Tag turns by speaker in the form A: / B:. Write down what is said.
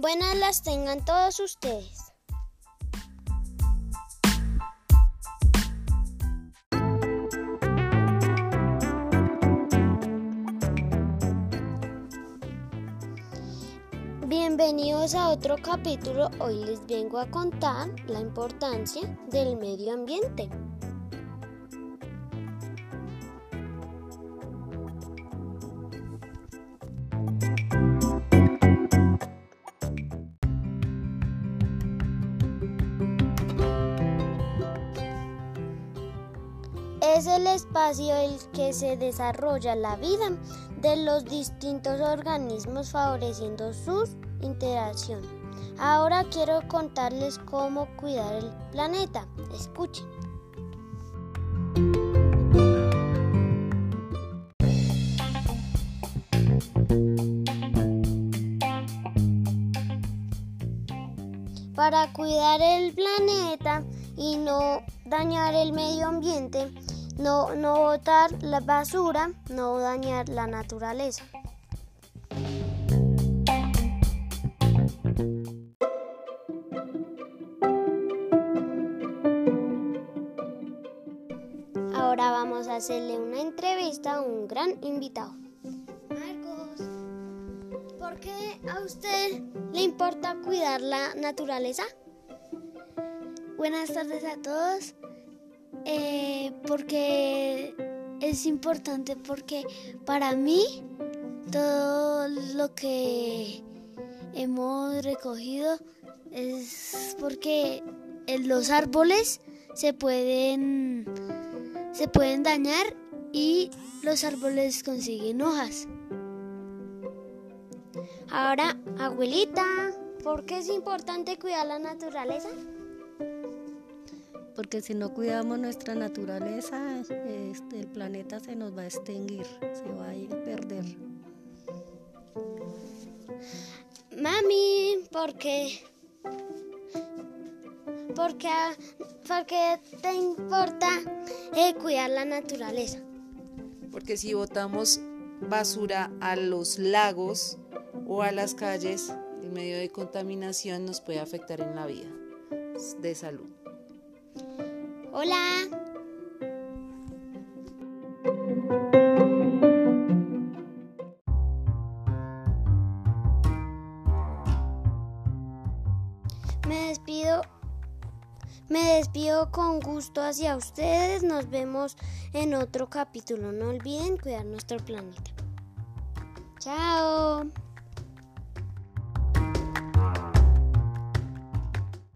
A: Buenas las tengan todos ustedes. Bienvenidos a otro capítulo. Hoy les vengo a contar la importancia del medio ambiente. Es el espacio en el que se desarrolla la vida de los distintos organismos favoreciendo su interacción. Ahora quiero contarles cómo cuidar el planeta. Escuchen. Para cuidar el planeta y no dañar el medio ambiente, no, no botar la basura, no dañar la naturaleza. Ahora vamos a hacerle una entrevista a un gran invitado. Marcos, ¿por qué a usted le importa cuidar la naturaleza?
B: Buenas tardes a todos. Eh, porque es importante porque para mí todo lo que hemos recogido es porque los árboles se pueden se pueden dañar y los árboles consiguen hojas.
A: Ahora, abuelita, ¿por qué es importante cuidar la naturaleza?
C: Porque si no cuidamos nuestra naturaleza, este, el planeta se nos va a extinguir, se va a perder.
A: Mami, ¿por qué? ¿Por qué, te importa eh, cuidar la naturaleza?
D: Porque si botamos basura a los lagos o a las calles, el medio de contaminación nos puede afectar en la vida de salud.
A: Hola. Me despido. Me despido con gusto hacia ustedes. Nos vemos en otro capítulo. No olviden cuidar nuestro planeta. Chao.